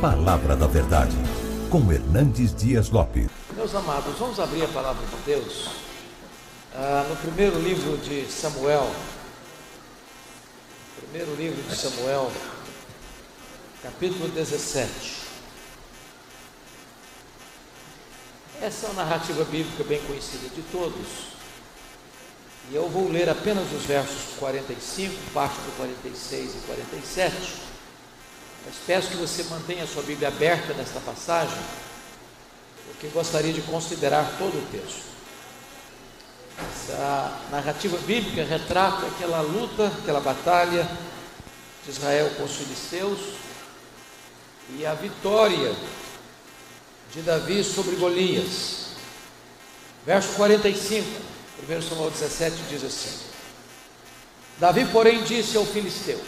Palavra da Verdade, com Hernandes Dias Lopes. Meus amados, vamos abrir a palavra de Deus ah, no primeiro livro de Samuel. Primeiro livro de Samuel, capítulo 17. Essa é uma narrativa bíblica bem conhecida de todos. E eu vou ler apenas os versos 45, parte do 46 e 47. Mas peço que você mantenha a sua Bíblia aberta nesta passagem, porque gostaria de considerar todo o texto. Essa narrativa bíblica retrata aquela luta, aquela batalha de Israel com os filisteus e a vitória de Davi sobre Golias. Verso 45. 1 Samuel 17 diz assim: Davi, porém, disse ao filisteu: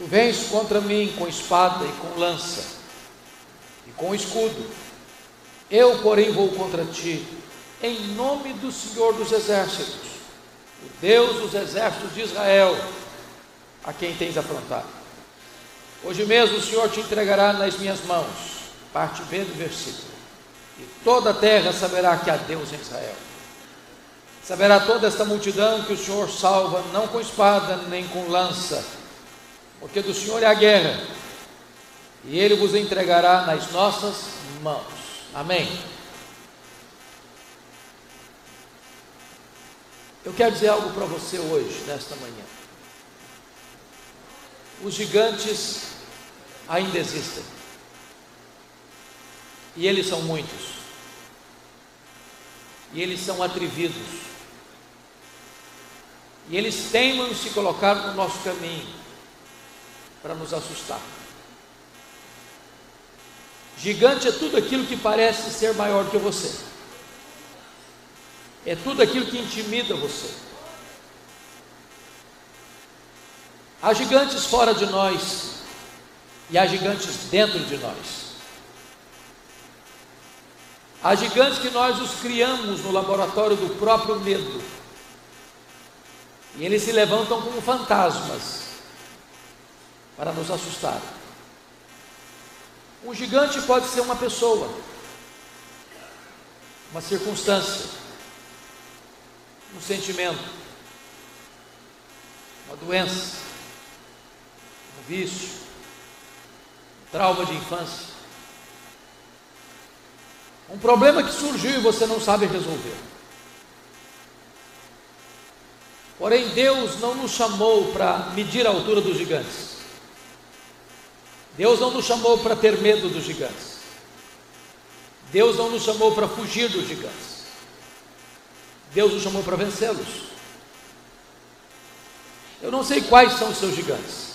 Tu vens contra mim com espada e com lança e com escudo. Eu, porém, vou contra ti em nome do Senhor dos exércitos, o Deus dos exércitos de Israel, a quem tens afrontado. Hoje mesmo o Senhor te entregará nas minhas mãos. Parte B do versículo. E toda a terra saberá que há Deus em Israel. Saberá toda esta multidão que o Senhor salva, não com espada nem com lança, porque do Senhor é a guerra, e Ele vos entregará nas nossas mãos. Amém. Eu quero dizer algo para você hoje, nesta manhã. Os gigantes ainda existem, e eles são muitos, e eles são atrevidos e eles teimam se colocar no nosso caminho para nos assustar. Gigante é tudo aquilo que parece ser maior que você. É tudo aquilo que intimida você. Há gigantes fora de nós e há gigantes dentro de nós. Há gigantes que nós os criamos no laboratório do próprio medo. E eles se levantam como fantasmas para nos assustar. Um gigante pode ser uma pessoa, uma circunstância, um sentimento, uma doença, um vício, um trauma de infância, um problema que surgiu e você não sabe resolver. Porém, Deus não nos chamou para medir a altura dos gigantes. Deus não nos chamou para ter medo dos gigantes. Deus não nos chamou para fugir dos gigantes. Deus nos chamou para vencê-los. Eu não sei quais são os seus gigantes.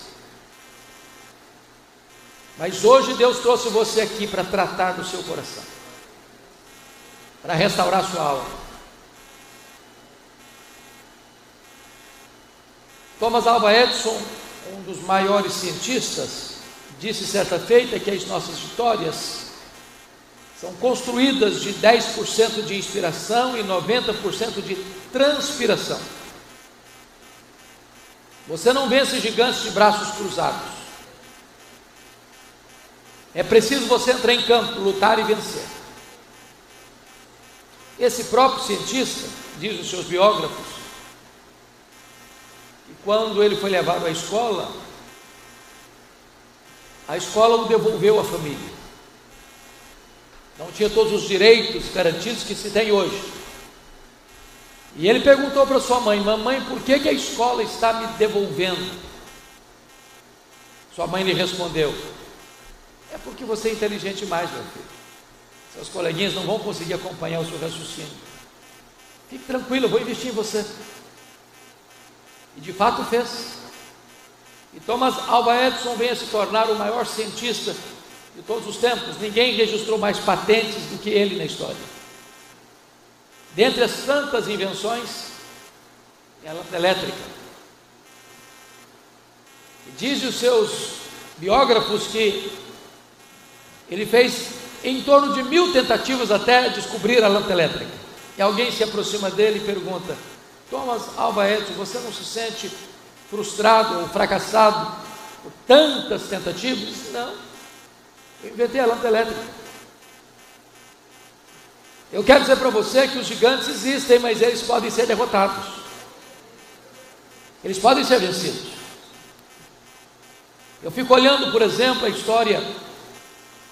Mas hoje Deus trouxe você aqui para tratar do seu coração, para restaurar sua alma Thomas Alva Edison, um dos maiores cientistas, disse certa feita que as nossas vitórias são construídas de 10% de inspiração e 90% de transpiração. Você não vence gigantes de braços cruzados. É preciso você entrar em campo, lutar e vencer. Esse próprio cientista, diz os seus biógrafos, quando ele foi levado à escola, a escola o devolveu à família. Não tinha todos os direitos garantidos que se tem hoje. E ele perguntou para sua mãe: Mamãe, por que, que a escola está me devolvendo? Sua mãe lhe respondeu: É porque você é inteligente demais, meu filho. Seus coleguinhas não vão conseguir acompanhar o seu raciocínio. Fique tranquilo, eu vou investir em você. E de fato fez. E Thomas Alva Edison vem a se tornar o maior cientista de todos os tempos. Ninguém registrou mais patentes do que ele na história. Dentre as tantas invenções, é a lâmpada elétrica. E diz os seus biógrafos que ele fez em torno de mil tentativas até descobrir a lâmpada elétrica. E alguém se aproxima dele e pergunta: Thomas Alva Edison, você não se sente frustrado ou fracassado por tantas tentativas? Não. Eu inventei a lâmpada elétrica. Eu quero dizer para você que os gigantes existem, mas eles podem ser derrotados. Eles podem ser vencidos. Eu fico olhando, por exemplo, a história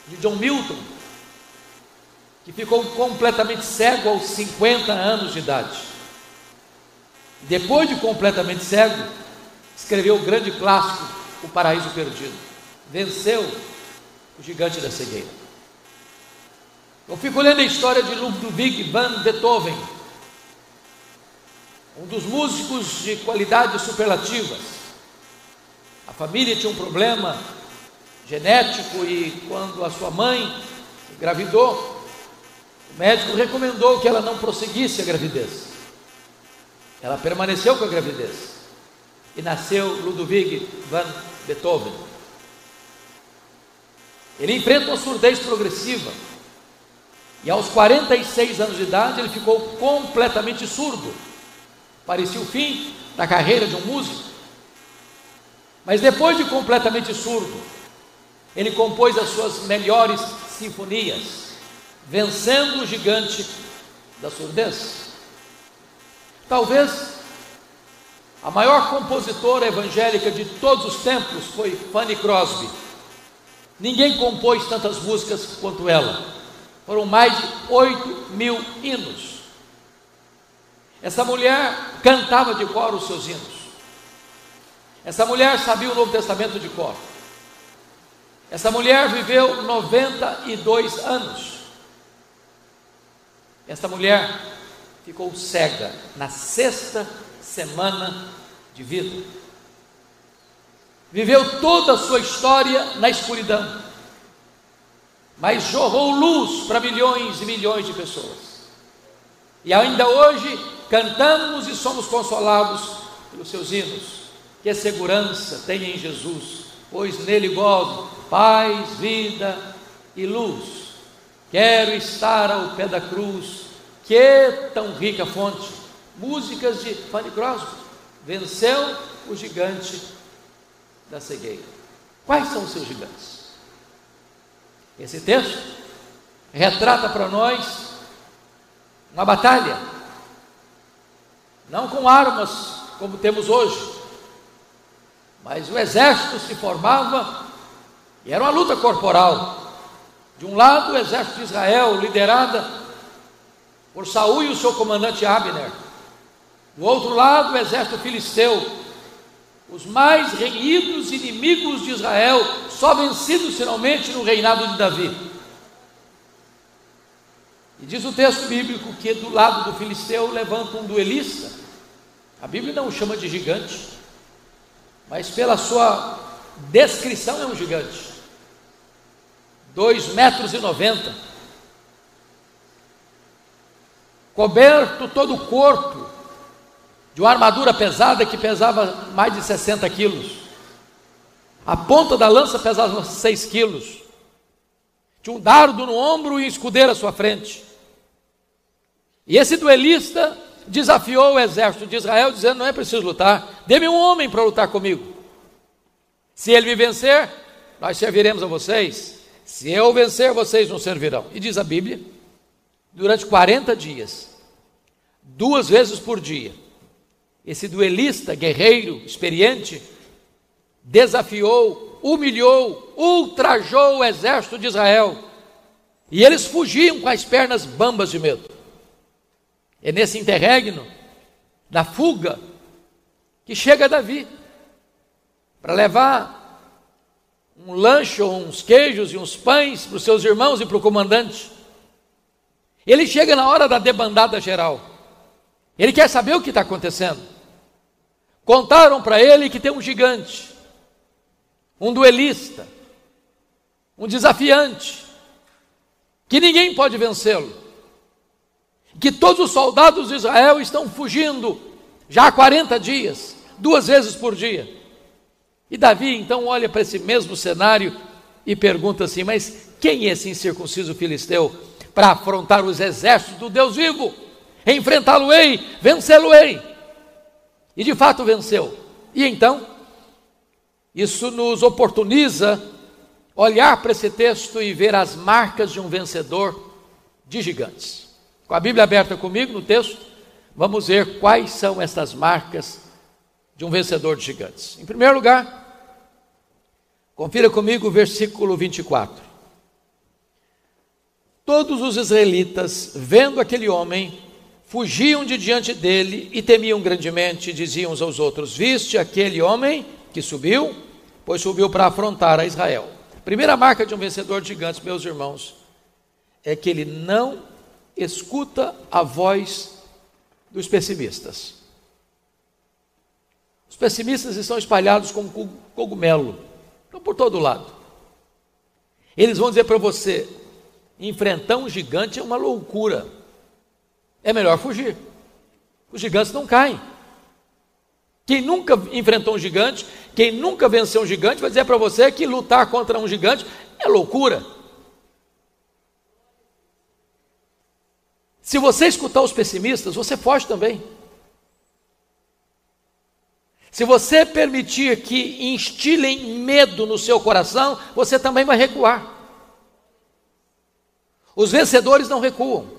de John Milton, que ficou completamente cego aos 50 anos de idade. Depois de completamente cego, escreveu o grande clássico, O Paraíso Perdido. Venceu o gigante da cegueira. Eu fico lendo a história de Ludwig van Beethoven, um dos músicos de qualidades superlativas. A família tinha um problema genético e quando a sua mãe engravidou, o médico recomendou que ela não prosseguisse a gravidez. Ela permaneceu com a gravidez e nasceu Ludwig van Beethoven. Ele enfrenta uma surdez progressiva e aos 46 anos de idade ele ficou completamente surdo. Parecia o fim da carreira de um músico. Mas depois de completamente surdo, ele compôs as suas melhores sinfonias, vencendo o gigante da surdez. Talvez a maior compositora evangélica de todos os tempos foi Fanny Crosby. Ninguém compôs tantas músicas quanto ela. Foram mais de 8 mil hinos. Essa mulher cantava de cor os seus hinos. Essa mulher sabia o Novo Testamento de cor. Essa mulher viveu 92 anos. Essa mulher ficou cega na sexta semana de vida. Viveu toda a sua história na escuridão, mas jorrou luz para milhões e milhões de pessoas. E ainda hoje cantamos e somos consolados pelos seus hinos. Que segurança tem em Jesus, pois nele gozo paz, vida e luz. Quero estar ao pé da cruz, que é tão rica fonte. Músicas de Fanny Crosby. Venceu o gigante da cegueira. Quais são os seus gigantes? Esse texto retrata para nós uma batalha, não com armas como temos hoje, mas o exército se formava e era uma luta corporal. De um lado, o exército de Israel, liderada por Saul e o seu comandante Abner. Do outro lado, o exército filisteu, os mais renhidos inimigos de Israel, só vencidos finalmente no reinado de Davi. E diz o texto bíblico que do lado do filisteu levanta um duelista. A Bíblia não o chama de gigante, mas pela sua descrição é um gigante dois metros e noventa, coberto todo o corpo de uma armadura pesada que pesava mais de 60 quilos. A ponta da lança pesava 6 quilos. Tinha um dardo no ombro e um escudeiro à sua frente. E esse duelista desafiou o exército de Israel, dizendo: Não é preciso lutar, dê-me um homem para lutar comigo. Se ele me vencer, nós serviremos a vocês. Se eu vencer, vocês não servirão. E diz a Bíblia, durante 40 dias, duas vezes por dia, esse duelista, guerreiro, experiente, desafiou, humilhou, ultrajou o exército de Israel. E eles fugiam com as pernas bambas de medo. É nesse interregno da fuga que chega Davi para levar um lanche, uns queijos e uns pães para os seus irmãos e para o comandante. Ele chega na hora da debandada geral. Ele quer saber o que está acontecendo. Contaram para ele que tem um gigante, um duelista, um desafiante, que ninguém pode vencê-lo, que todos os soldados de Israel estão fugindo já há 40 dias, duas vezes por dia. E Davi então olha para esse mesmo cenário e pergunta assim: Mas quem é esse incircunciso filisteu para afrontar os exércitos do Deus vivo? Enfrentá-lo-ei, vencê-lo-ei. E de fato venceu. E então, isso nos oportuniza olhar para esse texto e ver as marcas de um vencedor de gigantes. Com a Bíblia aberta comigo no texto, vamos ver quais são essas marcas de um vencedor de gigantes. Em primeiro lugar, confira comigo o versículo 24. Todos os israelitas, vendo aquele homem, fugiam de diante dele e temiam grandemente, diziam uns aos outros: Viste aquele homem que subiu? Pois subiu para afrontar a Israel. Primeira marca de um vencedor de gigantes, meus irmãos, é que ele não escuta a voz dos pessimistas. Os pessimistas estão espalhados como cogumelo, estão por todo lado. Eles vão dizer para você: enfrentar um gigante é uma loucura, é melhor fugir. Os gigantes não caem. Quem nunca enfrentou um gigante, quem nunca venceu um gigante, vai dizer para você que lutar contra um gigante é loucura. Se você escutar os pessimistas, você foge também. Se você permitir que instilem medo no seu coração, você também vai recuar. Os vencedores não recuam.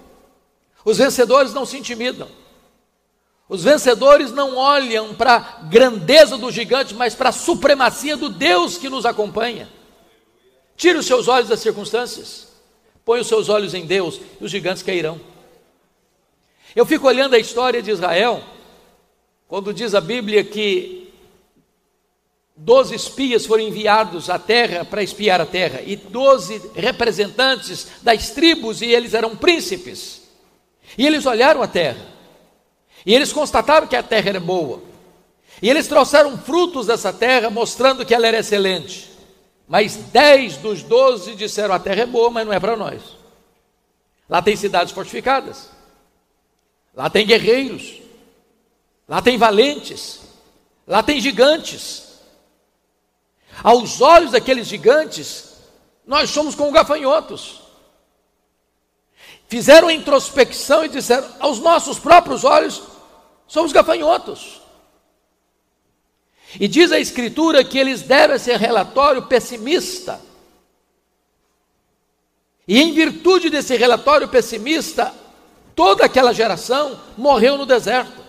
Os vencedores não se intimidam. Os vencedores não olham para a grandeza do gigante, mas para a supremacia do Deus que nos acompanha. Tire os seus olhos das circunstâncias, põe os seus olhos em Deus e os gigantes cairão. Eu fico olhando a história de Israel, quando diz a Bíblia que doze espias foram enviados à terra para espiar a terra, e doze representantes das tribos, e eles eram príncipes, e eles olharam a terra. E eles constataram que a terra era boa. E eles trouxeram frutos dessa terra, mostrando que ela era excelente. Mas dez dos doze disseram: a terra é boa, mas não é para nós. Lá tem cidades fortificadas, lá tem guerreiros, lá tem valentes, lá tem gigantes. Aos olhos daqueles gigantes, nós somos como gafanhotos. Fizeram introspecção e disseram: aos nossos próprios olhos, Somos gafanhotos. E diz a Escritura que eles deram esse relatório pessimista. E em virtude desse relatório pessimista, toda aquela geração morreu no deserto.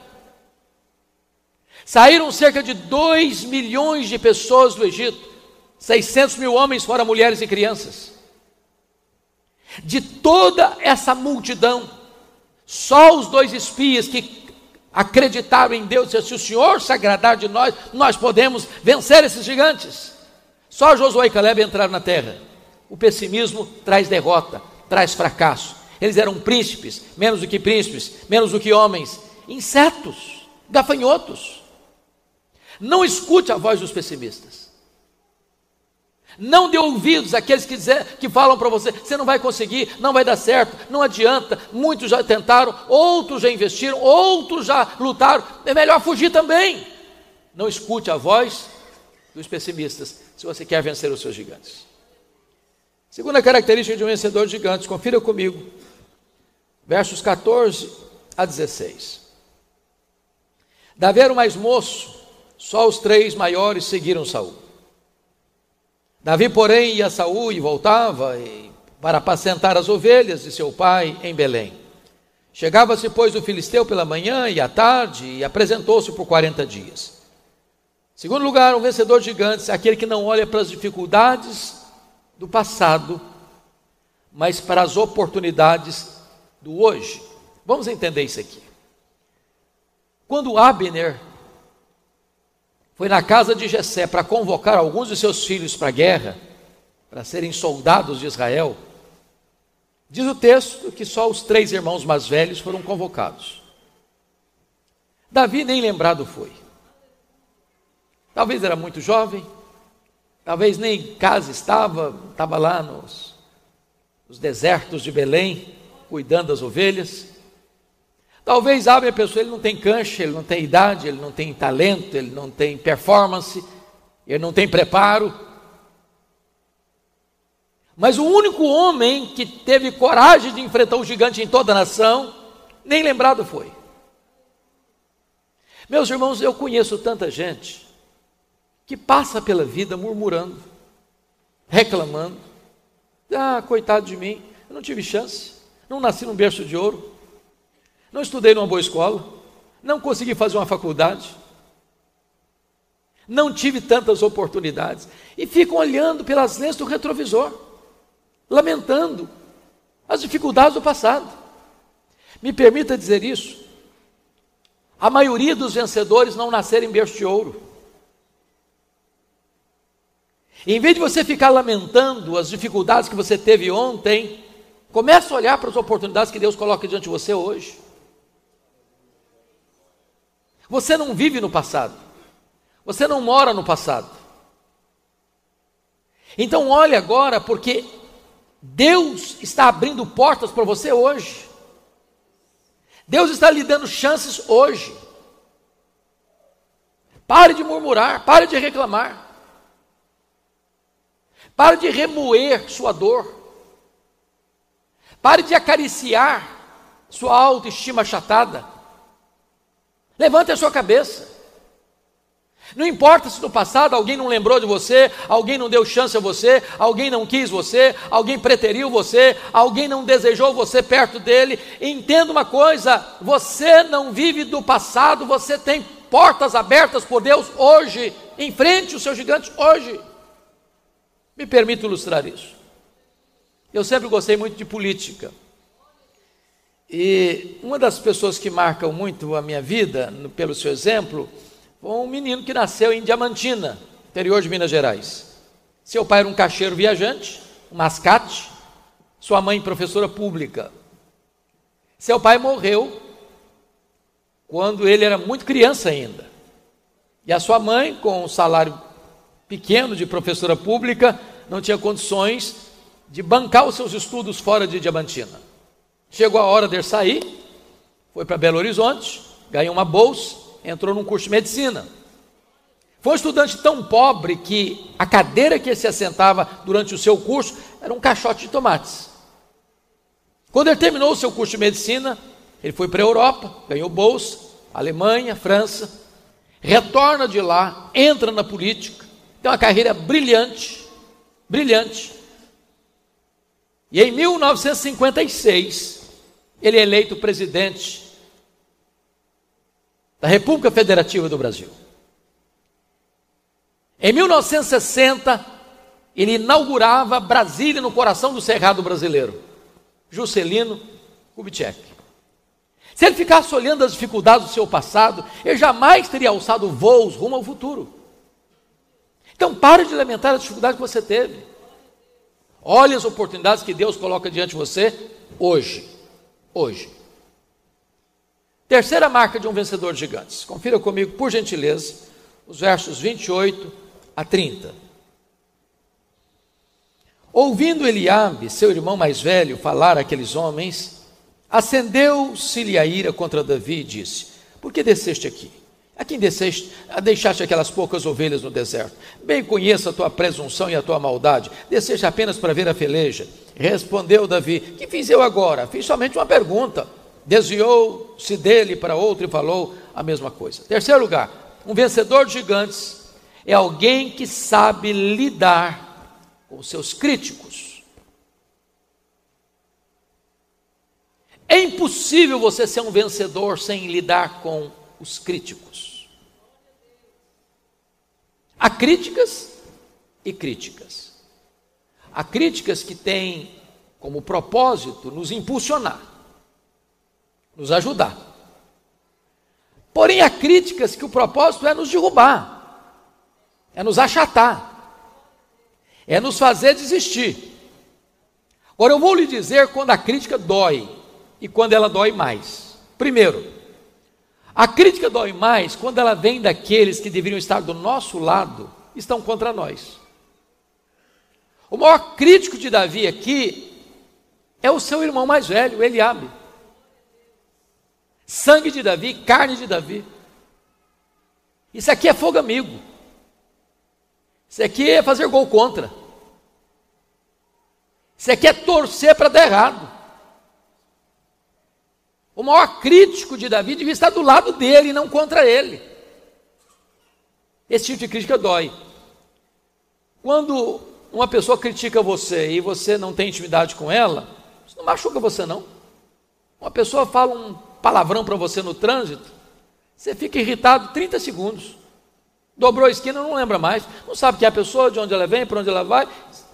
Saíram cerca de 2 milhões de pessoas do Egito, 600 mil homens, fora mulheres e crianças. De toda essa multidão, só os dois espias que acreditaram em Deus, se o Senhor se agradar de nós, nós podemos vencer esses gigantes. Só Josué e Caleb entraram na terra. O pessimismo traz derrota, traz fracasso. Eles eram príncipes, menos do que príncipes, menos do que homens, insetos, gafanhotos. Não escute a voz dos pessimistas. Não dê ouvidos àqueles que, dizer, que falam para você: você não vai conseguir, não vai dar certo, não adianta. Muitos já tentaram, outros já investiram, outros já lutaram. É melhor fugir também. Não escute a voz dos pessimistas se você quer vencer os seus gigantes. Segunda característica de um vencedor de gigantes, confira comigo, versos 14 a 16. Davi era o mais moço, só os três maiores seguiram Saul. Davi, porém, ia a Saul e voltava para apacentar as ovelhas de seu pai em Belém. Chegava-se, pois, o filisteu pela manhã e à tarde e apresentou-se por 40 dias. Segundo lugar, um vencedor é aquele que não olha para as dificuldades do passado, mas para as oportunidades do hoje. Vamos entender isso aqui. Quando Abner foi na casa de Jessé para convocar alguns de seus filhos para a guerra, para serem soldados de Israel. Diz o texto que só os três irmãos mais velhos foram convocados. Davi nem lembrado foi. Talvez era muito jovem, talvez nem em casa estava, estava lá nos, nos desertos de Belém, cuidando das ovelhas. Talvez a pessoa ele não tem cancha, ele não tem idade, ele não tem talento, ele não tem performance, ele não tem preparo. Mas o único homem que teve coragem de enfrentar o gigante em toda a nação, nem lembrado foi. Meus irmãos, eu conheço tanta gente que passa pela vida murmurando, reclamando. Ah, coitado de mim, eu não tive chance, não nasci num berço de ouro, não estudei numa boa escola, não consegui fazer uma faculdade, não tive tantas oportunidades, e ficam olhando pelas lentes do retrovisor, lamentando as dificuldades do passado. Me permita dizer isso. A maioria dos vencedores não nasceram em berço de ouro. em vez de você ficar lamentando as dificuldades que você teve ontem, comece a olhar para as oportunidades que Deus coloca diante de você hoje. Você não vive no passado. Você não mora no passado. Então olhe agora, porque Deus está abrindo portas para você hoje. Deus está lhe dando chances hoje. Pare de murmurar, pare de reclamar. Pare de remoer sua dor. Pare de acariciar sua autoestima achatada. Levante a sua cabeça. Não importa se no passado alguém não lembrou de você, alguém não deu chance a você, alguém não quis você, alguém preteriu você, alguém não desejou você perto dele. Entenda uma coisa: você não vive do passado, você tem portas abertas por Deus hoje. Enfrente os seus gigantes hoje. Me permito ilustrar isso. Eu sempre gostei muito de política. E uma das pessoas que marcam muito a minha vida, pelo seu exemplo, foi um menino que nasceu em Diamantina, interior de Minas Gerais. Seu pai era um caixeiro viajante, um mascate, sua mãe professora pública. Seu pai morreu quando ele era muito criança ainda. E a sua mãe, com um salário pequeno de professora pública, não tinha condições de bancar os seus estudos fora de Diamantina. Chegou a hora de sair, foi para Belo Horizonte, ganhou uma bolsa, entrou num curso de medicina. Foi um estudante tão pobre que a cadeira que ele se assentava durante o seu curso era um caixote de tomates. Quando ele terminou o seu curso de medicina, ele foi para a Europa, ganhou bolsa, Alemanha, França, retorna de lá, entra na política, tem uma carreira brilhante, brilhante. E em 1956, ele é eleito presidente da República Federativa do Brasil. Em 1960, ele inaugurava Brasília no coração do Cerrado brasileiro, Juscelino Kubitschek. Se ele ficasse olhando as dificuldades do seu passado, ele jamais teria alçado voos rumo ao futuro. Então pare de lamentar as dificuldades que você teve. Olhe as oportunidades que Deus coloca diante de você hoje. Hoje. Terceira marca de um vencedor de gigantes. Confira comigo, por gentileza, os versos 28 a 30. Ouvindo Eliabe, seu irmão mais velho, falar àqueles homens, acendeu-se-lhe a ira contra Davi e disse: Por que desceste aqui? A quem desceste, a deixaste aquelas poucas ovelhas no deserto? Bem conheço a tua presunção e a tua maldade. Desceste apenas para ver a peleja. Respondeu Davi: Que fiz eu agora? Fiz somente uma pergunta. Desviou-se dele para outro e falou a mesma coisa. Terceiro lugar, um vencedor de gigantes é alguém que sabe lidar com seus críticos. É impossível você ser um vencedor sem lidar com os críticos. Há críticas e críticas. Há críticas que têm como propósito nos impulsionar, nos ajudar. Porém, há críticas que o propósito é nos derrubar, é nos achatar, é nos fazer desistir. Agora, eu vou lhe dizer quando a crítica dói e quando ela dói mais. Primeiro, a crítica dói mais quando ela vem daqueles que deveriam estar do nosso lado, estão contra nós. O maior crítico de Davi aqui é o seu irmão mais velho, Eliabe. Sangue de Davi, carne de Davi. Isso aqui é fogo amigo. Isso aqui é fazer gol contra. Isso aqui é torcer para dar errado. O maior crítico de Davi devia estar do lado dele não contra ele. Esse tipo de crítica dói. Quando uma pessoa critica você e você não tem intimidade com ela, isso não machuca você não. Uma pessoa fala um palavrão para você no trânsito, você fica irritado 30 segundos. Dobrou a esquina, não lembra mais. Não sabe quem é a pessoa, de onde ela vem, para onde ela vai.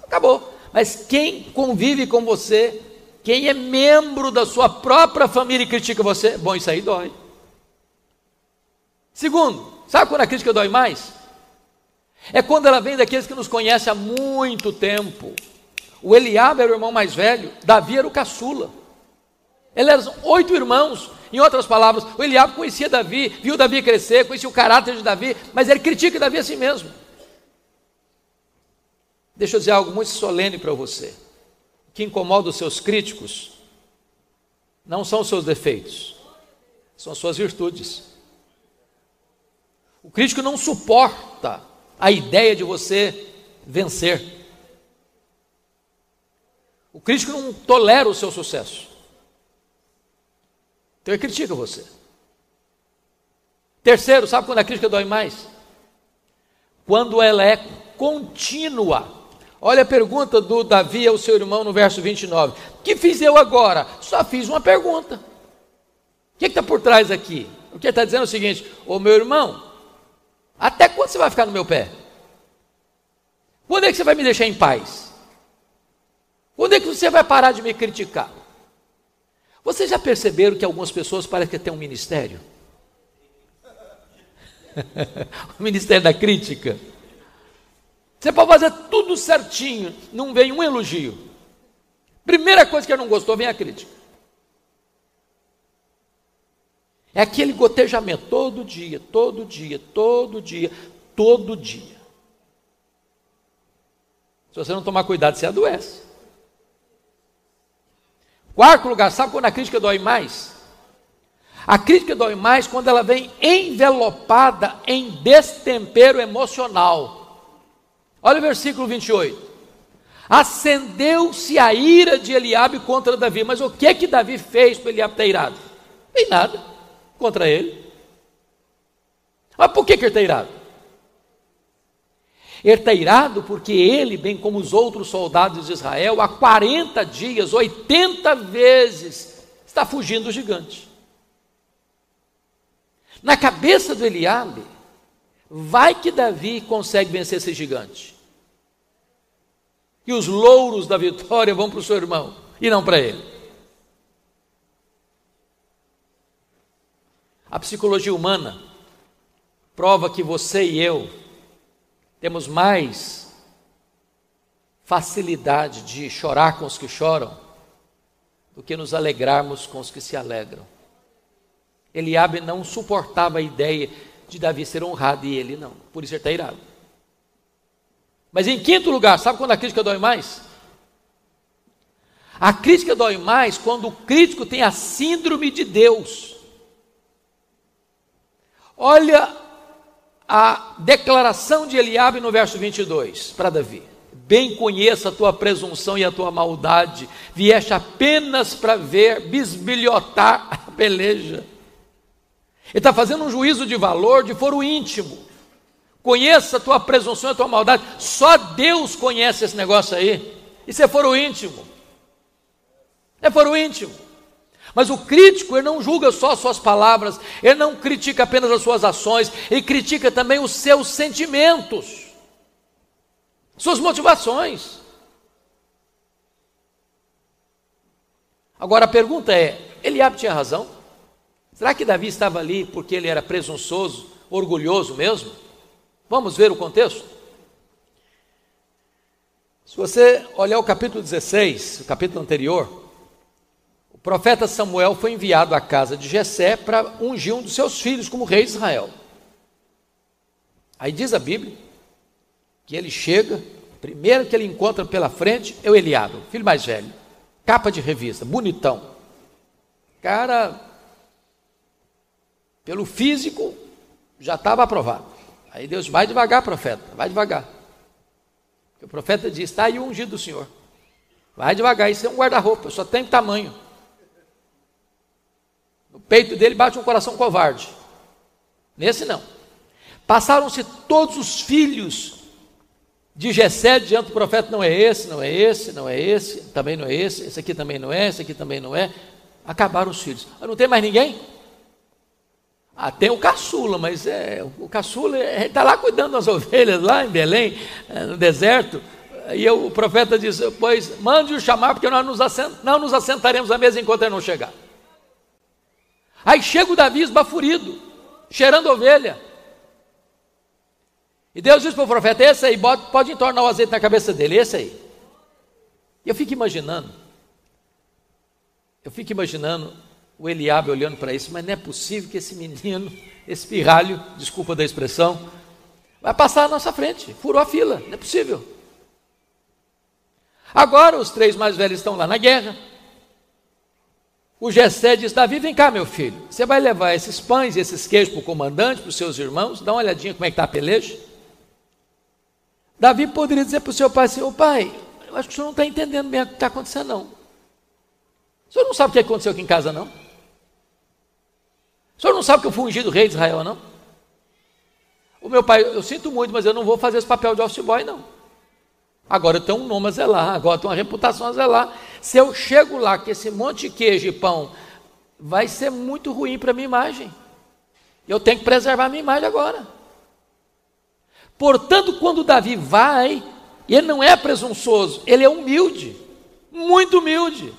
Acabou. Mas quem convive com você, quem é membro da sua própria família e critica você, bom, isso aí dói. Segundo, sabe quando a crítica dói mais? É quando ela vem daqueles que nos conhecem há muito tempo. O Eliabe era o irmão mais velho, Davi era o caçula. Eles eram oito irmãos. Em outras palavras, o Eliabe conhecia Davi, viu Davi crescer, conhecia o caráter de Davi, mas ele critica Davi a si mesmo. Deixa eu dizer algo muito solene para você. Que incomoda os seus críticos não são os seus defeitos, são as suas virtudes. O crítico não suporta a ideia de você vencer. O crítico não tolera o seu sucesso. Então ele critica você. Terceiro, sabe quando a crítica dói mais? Quando ela é contínua. Olha a pergunta do Davi ao seu irmão no verso 29. O que fiz eu agora? Só fiz uma pergunta. O que está por trás aqui? O que está dizendo é o seguinte: Ô meu irmão, até quando você vai ficar no meu pé? Quando é que você vai me deixar em paz? Quando é que você vai parar de me criticar? Vocês já perceberam que algumas pessoas parecem que têm um ministério? o ministério da crítica. Você pode fazer tudo certinho, não vem um elogio. Primeira coisa que eu não gostou, vem a crítica. É aquele gotejamento todo dia, todo dia, todo dia, todo dia. Se você não tomar cuidado, você adoece. Quarto lugar, sabe quando a crítica dói mais? A crítica dói mais quando ela vem envelopada em destempero emocional. Olha o versículo 28. Acendeu-se a ira de Eliabe contra Davi. Mas o que que Davi fez para Eliabe estar irado? Nem nada contra ele. Mas por que, que ele está irado? Ele está irado porque ele, bem como os outros soldados de Israel, há 40 dias, 80 vezes, está fugindo do gigante. Na cabeça do Eliabe, vai que Davi consegue vencer esse gigante. E os louros da vitória vão para o seu irmão e não para ele. A psicologia humana prova que você e eu temos mais facilidade de chorar com os que choram do que nos alegrarmos com os que se alegram. Eliabe não suportava a ideia de Davi ser honrado e ele não, por isso ele está irado. Mas em quinto lugar, sabe quando a crítica dói mais? A crítica dói mais quando o crítico tem a síndrome de Deus. Olha a declaração de Eliabe no verso 22 para Davi. Bem conheça a tua presunção e a tua maldade, vieste apenas para ver bisbilhotar a peleja. Ele está fazendo um juízo de valor de foro íntimo. Conheça a tua presunção e a tua maldade. Só Deus conhece esse negócio aí. Isso é foro íntimo. É foro íntimo. Mas o crítico, ele não julga só as suas palavras, ele não critica apenas as suas ações, ele critica também os seus sentimentos, suas motivações. Agora a pergunta é: Eliabe tinha razão? Será que Davi estava ali porque ele era presunçoso, orgulhoso mesmo? Vamos ver o contexto? Se você olhar o capítulo 16, o capítulo anterior, profeta Samuel foi enviado à casa de Jessé para ungir um dos seus filhos como rei de Israel. Aí diz a Bíblia que ele chega, primeiro que ele encontra pela frente é o Eliabe, filho mais velho, capa de revista, bonitão. Cara, pelo físico, já estava aprovado. Aí Deus, vai devagar, profeta, vai devagar. Porque o profeta diz: está aí o ungido do Senhor. Vai devagar, isso é um guarda-roupa, só tem tamanho. No peito dele bate um coração covarde. Nesse não. Passaram-se todos os filhos de Gessé diante do profeta não é esse, não é esse, não é esse, também não é esse, esse aqui também não é, esse aqui também não é. Acabaram os filhos. Ah, não tem mais ninguém? Ah, tem o caçula, mas é, o caçula está lá cuidando das ovelhas, lá em Belém, eh, no deserto. E eu, o profeta diz: Pois mande-o chamar, porque nós nos assent, não nos assentaremos à mesa enquanto ele não chegar. Aí chega o Davi esbaforido, cheirando ovelha. E Deus diz para o profeta: Esse aí, pode entornar o azeite na cabeça dele, esse aí. E eu fico imaginando, eu fico imaginando o Eliabe olhando para isso, mas não é possível que esse menino, esse pirralho, desculpa da expressão, vai passar à nossa frente, furou a fila, não é possível. Agora os três mais velhos estão lá na guerra. O Gessé diz: Davi, vem cá, meu filho. Você vai levar esses pães e esses queijos para o comandante, para os seus irmãos, dá uma olhadinha como é que está a peleja. Davi poderia dizer para o seu pai assim: Ô pai, eu acho que o senhor não está entendendo bem o que está acontecendo, não. O senhor não sabe o que aconteceu aqui em casa, não? Senhor não sabe que eu fui ungido rei de Israel, não? O meu pai, eu sinto muito, mas eu não vou fazer esse papel de office boy, não. Agora eu tenho um nome a zelar, agora eu tenho uma reputação a zelar. Se eu chego lá com esse monte de queijo e pão, vai ser muito ruim para a minha imagem. Eu tenho que preservar a minha imagem agora. Portanto, quando Davi vai, ele não é presunçoso, ele é humilde, muito humilde.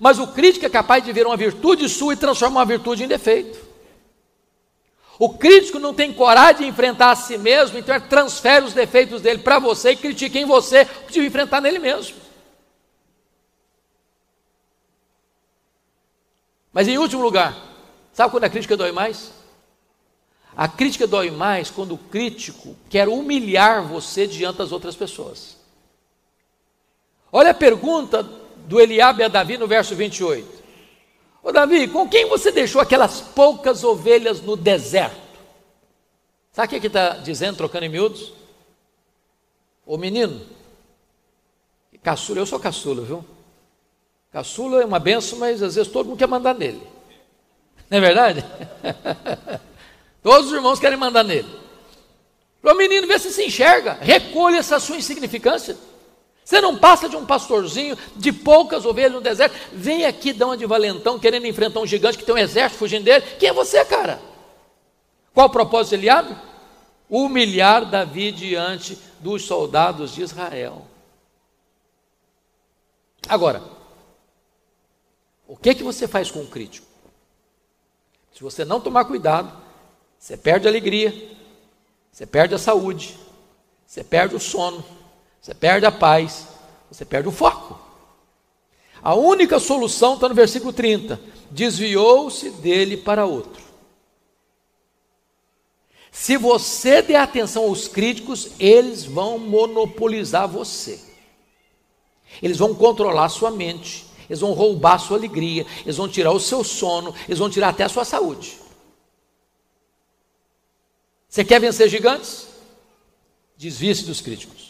Mas o crítico é capaz de ver uma virtude sua e transformar uma virtude em defeito. O crítico não tem coragem de enfrentar a si mesmo, então ele transfere os defeitos dele para você e critica em você o que enfrentar nele mesmo. Mas em último lugar, sabe quando a crítica dói mais? A crítica dói mais quando o crítico quer humilhar você diante das outras pessoas. Olha a pergunta do Eliabe a Davi no verso 28. Ô Davi, com quem você deixou aquelas poucas ovelhas no deserto? Sabe o que está dizendo, trocando em miúdos? Ô menino, caçula, eu sou caçula, viu? Caçula é uma benção, mas às vezes todo mundo quer mandar nele. Não é verdade? Todos os irmãos querem mandar nele. O menino ver se se enxerga, recolha essa sua insignificância. Você não passa de um pastorzinho de poucas ovelhas no deserto, vem aqui dar uma de valentão, querendo enfrentar um gigante que tem um exército fugindo dele. Quem é você, cara? Qual o propósito de Eliabe? Humilhar Davi diante dos soldados de Israel. Agora, o que, que você faz com o crítico? Se você não tomar cuidado, você perde a alegria, você perde a saúde, você perde o sono, você perde a paz, você perde o foco. A única solução está no versículo 30: desviou-se dele para outro. Se você der atenção aos críticos, eles vão monopolizar você. Eles vão controlar sua mente, eles vão roubar sua alegria, eles vão tirar o seu sono, eles vão tirar até a sua saúde. Você quer vencer gigantes? Desvie-se dos críticos.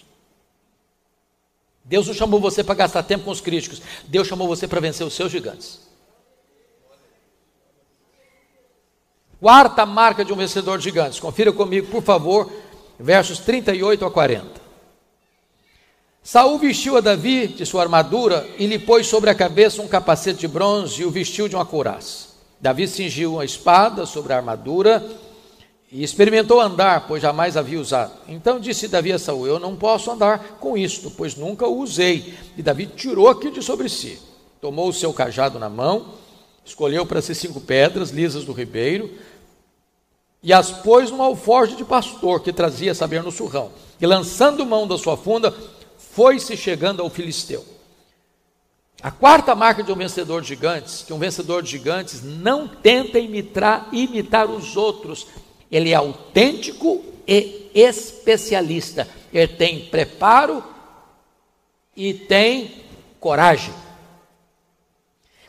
Deus não chamou você para gastar tempo com os críticos. Deus chamou você para vencer os seus gigantes. Quarta marca de um vencedor de gigantes. Confira comigo, por favor, versos 38 a 40. Saul vestiu a Davi de sua armadura e lhe pôs sobre a cabeça um capacete de bronze e o vestiu de uma couraça. Davi cingiu a espada sobre a armadura e experimentou andar, pois jamais havia usado. Então disse Davi a Saul: Eu não posso andar com isto, pois nunca o usei. E Davi tirou aquilo de sobre si. Tomou o seu cajado na mão, escolheu para si cinco pedras lisas do ribeiro, e as pôs num alforje de pastor que trazia saber no surrão. E lançando mão da sua funda, foi-se chegando ao filisteu. A quarta marca de um vencedor de gigantes, que um vencedor de gigantes não tenta imitar, imitar os outros, ele é autêntico e especialista. Ele tem preparo e tem coragem.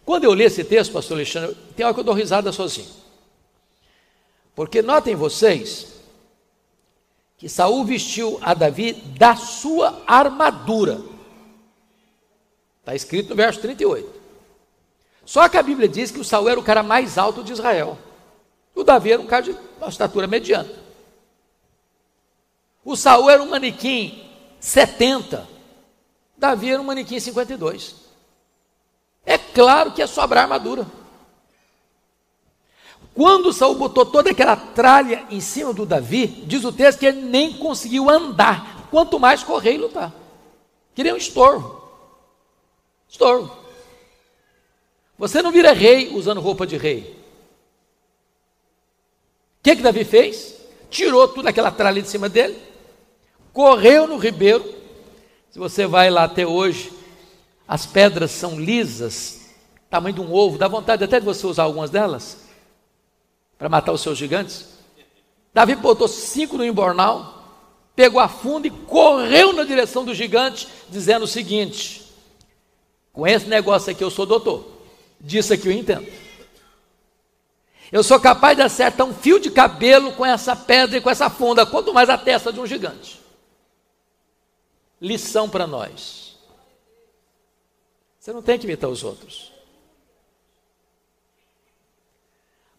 Quando eu li esse texto, pastor Alexandre, tem hora que eu dou risada sozinho. Porque notem vocês que Saul vestiu a Davi da sua armadura. Está escrito no verso 38. Só que a Bíblia diz que o Saul era o cara mais alto de Israel. O Davi era um cara de uma estatura mediana. O Saul era um manequim 70. Davi era um manequim 52. É claro que ia sobrar armadura. Quando Saul botou toda aquela tralha em cima do Davi, diz o texto que ele nem conseguiu andar, quanto mais correr e lutar. Queria um estorvo. Estorvo. Você não vira rei usando roupa de rei. O que, que Davi fez? Tirou toda aquela tralha de cima dele, correu no ribeiro. Se você vai lá até hoje, as pedras são lisas, tamanho de um ovo, dá vontade até de você usar algumas delas para matar os seus gigantes. Davi botou cinco no embornal, pegou a funda e correu na direção do gigante, dizendo o seguinte: com esse negócio aqui eu sou doutor, disso aqui eu entendo. Eu sou capaz de acertar um fio de cabelo com essa pedra e com essa funda, quanto mais a testa de um gigante. Lição para nós. Você não tem que imitar os outros.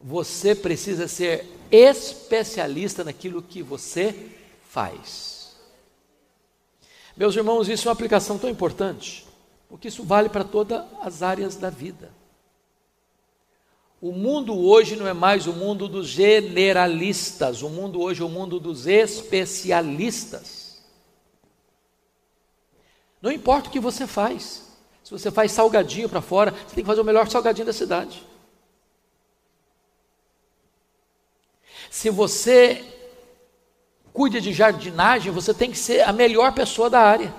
Você precisa ser especialista naquilo que você faz. Meus irmãos, isso é uma aplicação tão importante, porque isso vale para todas as áreas da vida. O mundo hoje não é mais o mundo dos generalistas, o mundo hoje é o mundo dos especialistas. Não importa o que você faz, se você faz salgadinho para fora, você tem que fazer o melhor salgadinho da cidade. Se você cuida de jardinagem, você tem que ser a melhor pessoa da área.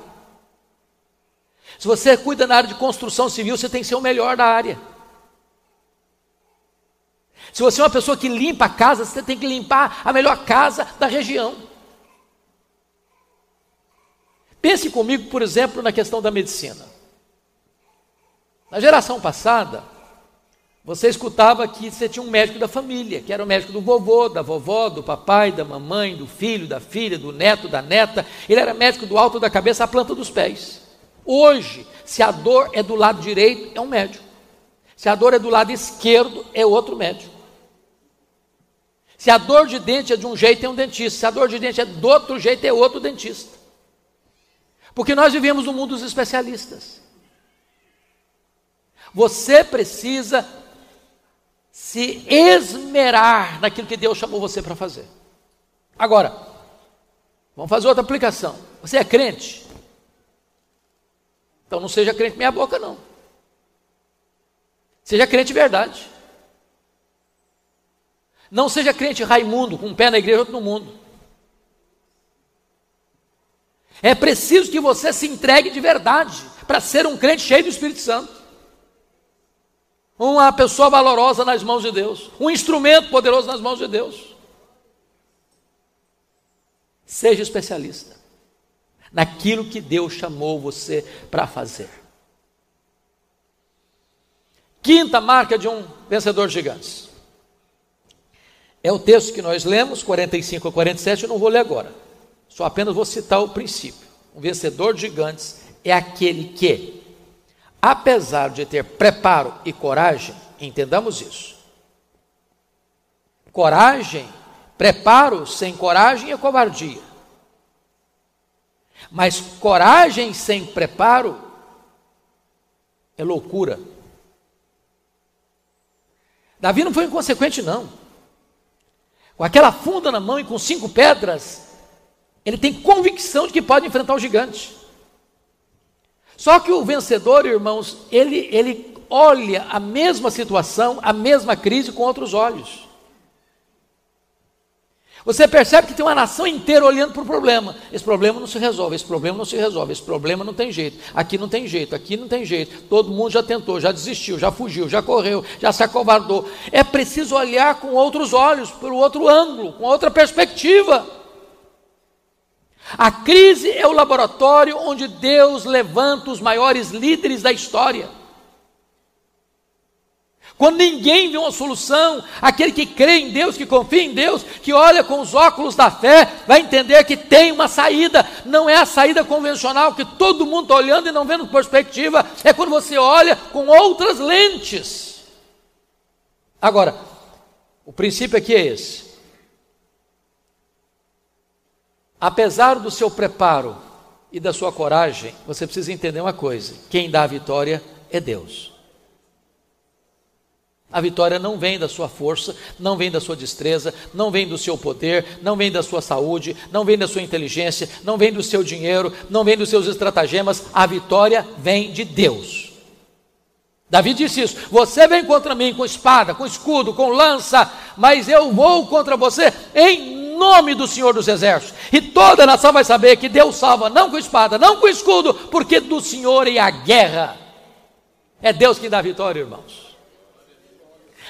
Se você cuida na área de construção civil, você tem que ser o melhor da área. Se você é uma pessoa que limpa a casa, você tem que limpar a melhor casa da região. Pense comigo, por exemplo, na questão da medicina. Na geração passada, você escutava que você tinha um médico da família, que era o médico do vovô, da vovó, do papai, da mamãe, do filho, da filha, do neto, da neta. Ele era médico do alto da cabeça à planta dos pés. Hoje, se a dor é do lado direito, é um médico. Se a dor é do lado esquerdo, é outro médico. Se a dor de dente é de um jeito, é um dentista. Se a dor de dente é do outro jeito, é outro dentista. Porque nós vivemos no mundo dos especialistas. Você precisa se esmerar naquilo que Deus chamou você para fazer. Agora, vamos fazer outra aplicação. Você é crente? Então não seja crente meia boca, não. Seja crente de verdade. Não seja crente Raimundo, com um pé na igreja e outro no mundo. É preciso que você se entregue de verdade para ser um crente cheio do Espírito Santo. Uma pessoa valorosa nas mãos de Deus, um instrumento poderoso nas mãos de Deus. Seja especialista naquilo que Deus chamou você para fazer. Quinta marca de um vencedor de gigantes. É o texto que nós lemos, 45 a 47, eu não vou ler agora. Só apenas vou citar o princípio. Um vencedor de gigantes é aquele que, apesar de ter preparo e coragem, entendamos isso. Coragem, preparo sem coragem é covardia. Mas coragem sem preparo é loucura. Davi não foi inconsequente, não com aquela funda na mão e com cinco pedras, ele tem convicção de que pode enfrentar o gigante. Só que o vencedor, irmãos, ele, ele olha a mesma situação, a mesma crise com outros olhos. Você percebe que tem uma nação inteira olhando para o problema. Esse problema não se resolve, esse problema não se resolve, esse problema não tem jeito. Aqui não tem jeito, aqui não tem jeito. Todo mundo já tentou, já desistiu, já fugiu, já correu, já se acovardou. É preciso olhar com outros olhos, pelo outro ângulo, com outra perspectiva. A crise é o laboratório onde Deus levanta os maiores líderes da história. Quando ninguém vê uma solução, aquele que crê em Deus, que confia em Deus, que olha com os óculos da fé, vai entender que tem uma saída. Não é a saída convencional que todo mundo está olhando e não vendo perspectiva, é quando você olha com outras lentes. Agora, o princípio aqui é esse. apesar do seu preparo e da sua coragem, você precisa entender uma coisa: quem dá a vitória é Deus. A vitória não vem da sua força, não vem da sua destreza, não vem do seu poder, não vem da sua saúde, não vem da sua inteligência, não vem do seu dinheiro, não vem dos seus estratagemas. A vitória vem de Deus. Davi disse isso: Você vem contra mim com espada, com escudo, com lança, mas eu vou contra você em nome do Senhor dos Exércitos. E toda nação vai saber que Deus salva não com espada, não com escudo, porque do Senhor é a guerra. É Deus quem dá a vitória, irmãos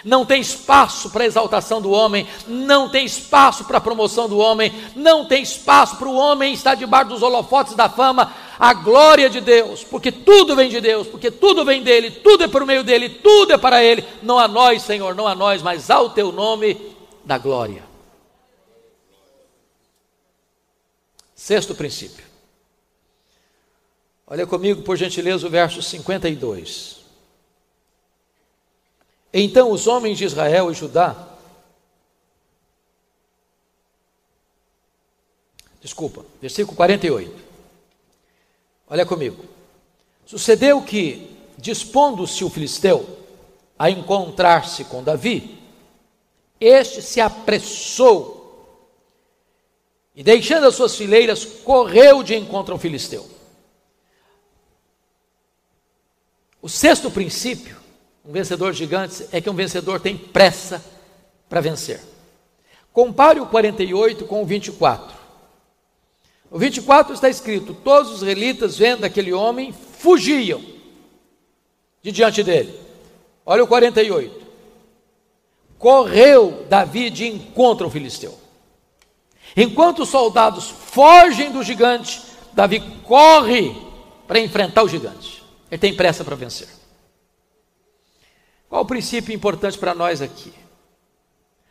não tem espaço para a exaltação do homem, não tem espaço para a promoção do homem, não tem espaço para o homem estar debaixo dos holofotes da fama, a glória de Deus, porque tudo vem de Deus, porque tudo vem dele, tudo é por meio dele, tudo é para ele, não a nós, Senhor, não a nós, mas ao teu nome da glória. Sexto princípio. Olha comigo, por gentileza, o verso 52. Então os homens de Israel e Judá, desculpa, versículo 48. Olha comigo. Sucedeu que, dispondo-se o filisteu a encontrar-se com Davi, este se apressou e, deixando as suas fileiras, correu de encontro ao filisteu. O sexto princípio um vencedor gigante é que um vencedor tem pressa para vencer. Compare o 48 com o 24. O 24 está escrito: Todos os israelitas, vendo aquele homem, fugiam de diante dele. Olha o 48. Correu Davi de encontro ao filisteu. Enquanto os soldados fogem do gigante, Davi corre para enfrentar o gigante. Ele tem pressa para vencer. Qual o princípio importante para nós aqui?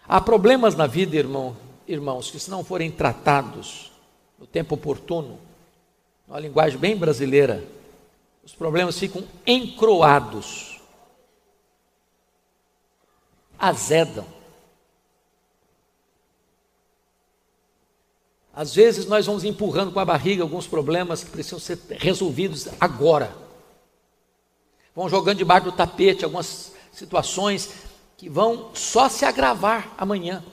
Há problemas na vida, irmão, irmãos, que se não forem tratados no tempo oportuno, numa linguagem bem brasileira, os problemas ficam encroados, azedam. Às vezes nós vamos empurrando com a barriga alguns problemas que precisam ser resolvidos agora. Vão jogando debaixo do tapete algumas situações que vão só se agravar amanhã.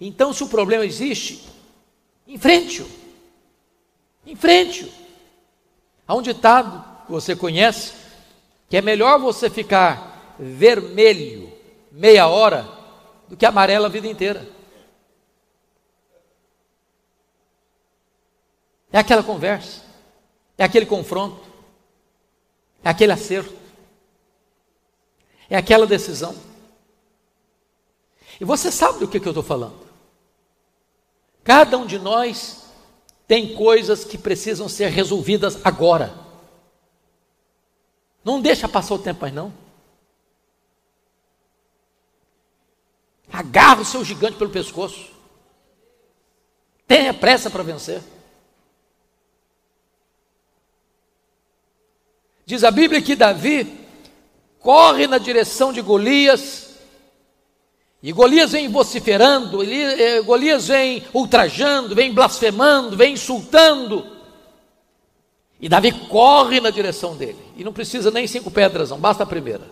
Então, se o problema existe, enfrente-o. Enfrente-o. Há um ditado que você conhece que é melhor você ficar vermelho meia hora do que amarelo a vida inteira. É aquela conversa, é aquele confronto, é aquele acerto. É aquela decisão. E você sabe do que, que eu estou falando. Cada um de nós tem coisas que precisam ser resolvidas agora. Não deixa passar o tempo mais não. Agarra o seu gigante pelo pescoço. Tenha pressa para vencer. Diz a Bíblia que Davi corre na direção de Golias, e Golias vem vociferando, eh, Golias vem ultrajando, vem blasfemando, vem insultando. E Davi corre na direção dele. E não precisa nem cinco pedras, não, basta a primeira.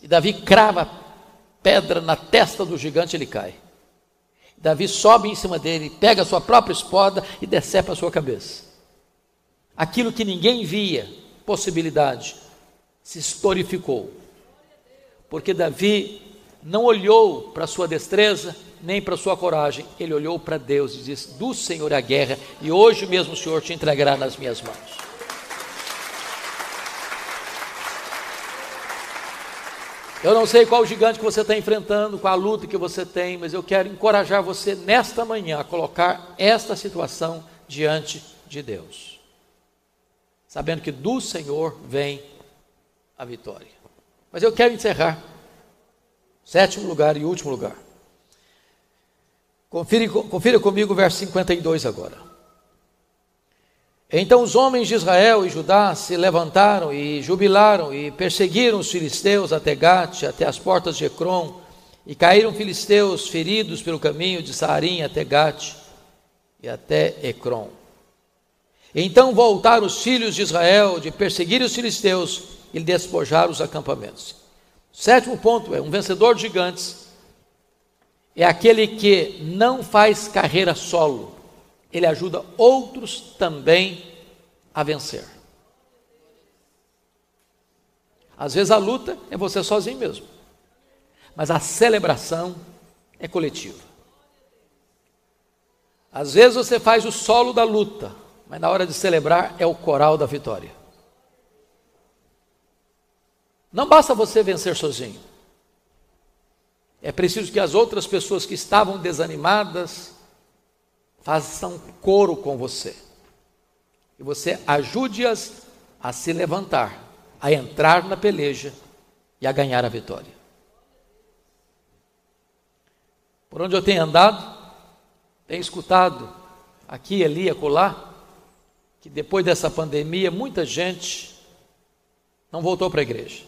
E Davi crava pedra na testa do gigante, ele cai. Davi sobe em cima dele, pega a sua própria espada e decepa a sua cabeça. Aquilo que ninguém via, possibilidade, se historificou. Porque Davi não olhou para sua destreza, nem para sua coragem, ele olhou para Deus e disse: Do Senhor é a guerra, e hoje mesmo o Senhor te entregará nas minhas mãos. Eu não sei qual gigante que você está enfrentando, qual a luta que você tem, mas eu quero encorajar você nesta manhã a colocar esta situação diante de Deus, sabendo que do Senhor vem a vitória. Mas eu quero encerrar. Sétimo lugar e último lugar. Confira, confira comigo o verso 52 agora. Então os homens de Israel e Judá se levantaram e jubilaram e perseguiram os filisteus até Gate, até as portas de Ecrom, e caíram filisteus feridos pelo caminho de Saarim até Gate, e até Ecrom. Então voltaram os filhos de Israel de perseguir os filisteus e despojar os acampamentos. Sétimo ponto é: um vencedor de gigantes é aquele que não faz carreira solo, ele ajuda outros também a vencer. Às vezes a luta é você sozinho mesmo, mas a celebração é coletiva. Às vezes você faz o solo da luta, mas na hora de celebrar é o coral da vitória. Não basta você vencer sozinho. É preciso que as outras pessoas que estavam desanimadas façam coro com você. E você ajude-as a se levantar, a entrar na peleja e a ganhar a vitória. Por onde eu tenho andado, tenho escutado aqui, ali, acolá, que depois dessa pandemia muita gente não voltou para a igreja.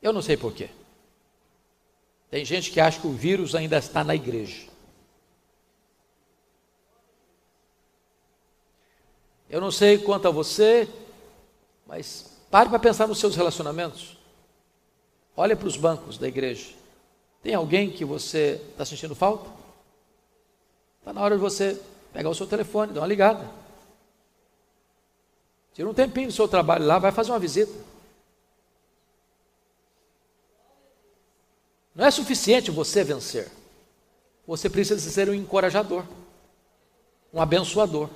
Eu não sei porquê. Tem gente que acha que o vírus ainda está na igreja. Eu não sei quanto a você, mas pare para pensar nos seus relacionamentos. Olhe para os bancos da igreja. Tem alguém que você está sentindo falta? Está na hora de você pegar o seu telefone, dar uma ligada. Tira um tempinho do seu trabalho lá, vai fazer uma visita. Não é suficiente você vencer. Você precisa ser um encorajador, um abençoador.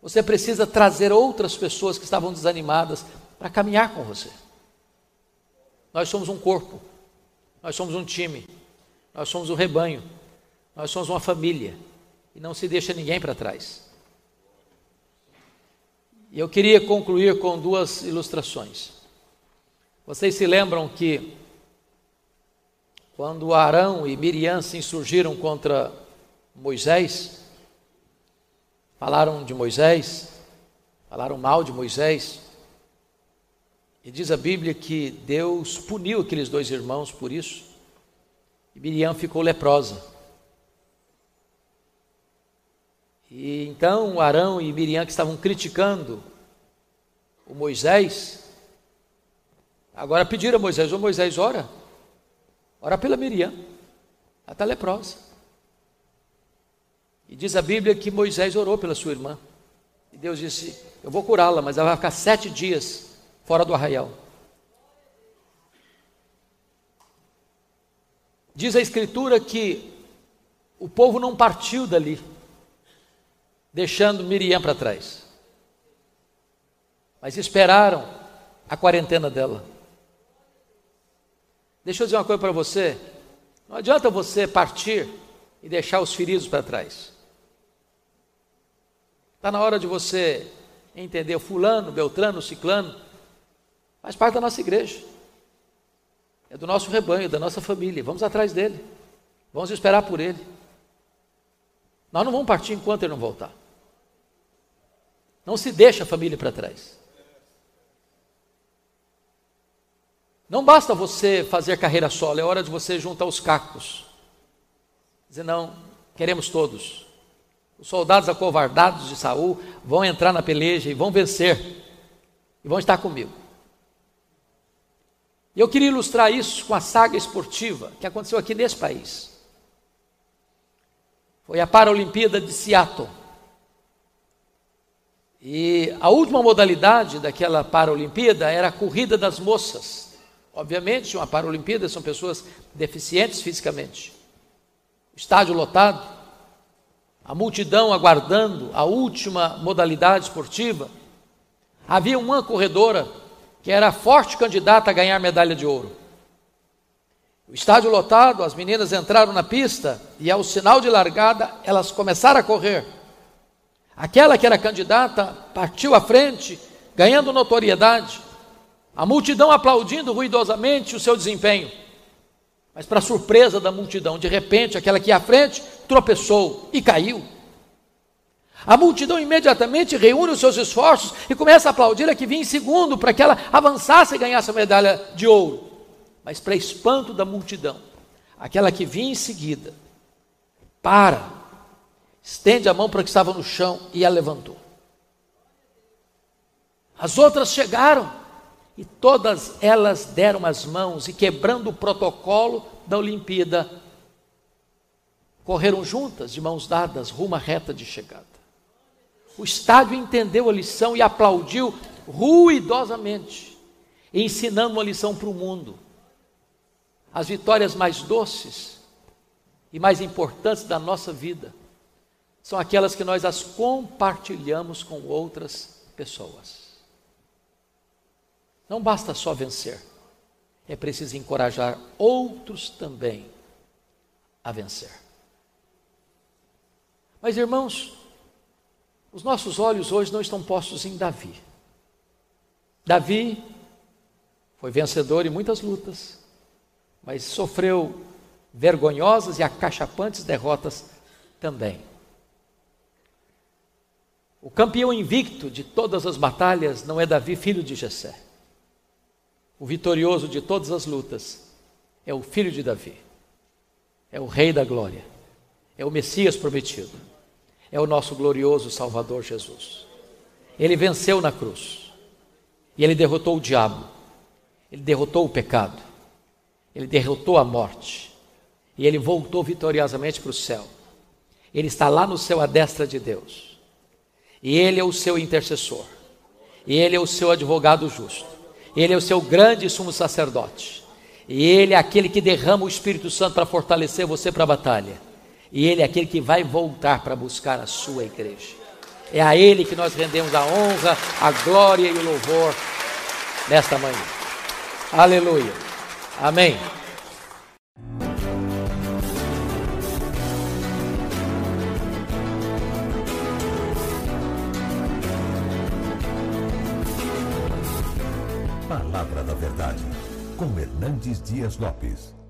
Você precisa trazer outras pessoas que estavam desanimadas para caminhar com você. Nós somos um corpo, nós somos um time, nós somos um rebanho, nós somos uma família e não se deixa ninguém para trás. E eu queria concluir com duas ilustrações. Vocês se lembram que quando Arão e Miriam se insurgiram contra Moisés, falaram de Moisés, falaram mal de Moisés, e diz a Bíblia que Deus puniu aqueles dois irmãos por isso, e Miriam ficou leprosa. E então Arão e Miriam que estavam criticando o Moisés, agora pediram a Moisés, ô Moisés, ora, ora pela Miriam, ela está leprosa. E diz a Bíblia que Moisés orou pela sua irmã. E Deus disse: Eu vou curá-la, mas ela vai ficar sete dias fora do arraial. Diz a Escritura que o povo não partiu dali deixando Miriam para trás. Mas esperaram a quarentena dela. Deixa eu dizer uma coisa para você: não adianta você partir e deixar os feridos para trás. Está na hora de você entender: Fulano, Beltrano, Ciclano, faz parte da nossa igreja, é do nosso rebanho, da nossa família. Vamos atrás dele, vamos esperar por ele. Nós não vamos partir enquanto ele não voltar. Não se deixa a família para trás. Não basta você fazer carreira solo, é hora de você juntar os cacos. Dizer, não, queremos todos. Os soldados acovardados de Saul vão entrar na peleja e vão vencer. E vão estar comigo. E eu queria ilustrar isso com a saga esportiva que aconteceu aqui nesse país. Foi a Paralimpíada de Seattle. E a última modalidade daquela Paralimpíada era a corrida das moças. Obviamente, uma Paralimpíada são pessoas deficientes fisicamente. Estádio lotado, a multidão aguardando a última modalidade esportiva. Havia uma corredora que era forte candidata a ganhar medalha de ouro. O estádio lotado, as meninas entraram na pista e ao sinal de largada elas começaram a correr. Aquela que era candidata partiu à frente, ganhando notoriedade, a multidão aplaudindo ruidosamente o seu desempenho. Mas, para surpresa da multidão, de repente, aquela que à frente tropeçou e caiu. A multidão imediatamente reúne os seus esforços e começa a aplaudir a que vinha em segundo para que ela avançasse e ganhasse a medalha de ouro. Mas, para espanto da multidão, aquela que vinha em seguida Para, estende a mão para que estava no chão e a levantou. As outras chegaram e todas elas deram as mãos e, quebrando o protocolo da Olimpíada, correram juntas, de mãos dadas, rumo à reta de chegada. O estádio entendeu a lição e aplaudiu ruidosamente, ensinando uma lição para o mundo. As vitórias mais doces e mais importantes da nossa vida são aquelas que nós as compartilhamos com outras pessoas. Não basta só vencer, é preciso encorajar outros também a vencer. Mas irmãos, os nossos olhos hoje não estão postos em Davi. Davi foi vencedor em muitas lutas, mas sofreu vergonhosas e acachapantes derrotas também. O campeão invicto de todas as batalhas não é Davi, filho de Jessé o vitorioso de todas as lutas, é o filho de Davi, é o Rei da Glória, é o Messias prometido, é o nosso glorioso Salvador Jesus. Ele venceu na cruz, e ele derrotou o diabo, ele derrotou o pecado, ele derrotou a morte, e ele voltou vitoriosamente para o céu. Ele está lá no céu à destra de Deus, e ele é o seu intercessor, e ele é o seu advogado justo. Ele é o seu grande sumo sacerdote. E ele é aquele que derrama o Espírito Santo para fortalecer você para a batalha. E ele é aquele que vai voltar para buscar a sua igreja. É a ele que nós rendemos a honra, a glória e o louvor nesta manhã. Aleluia. Amém. Hernandes Dias Lopes.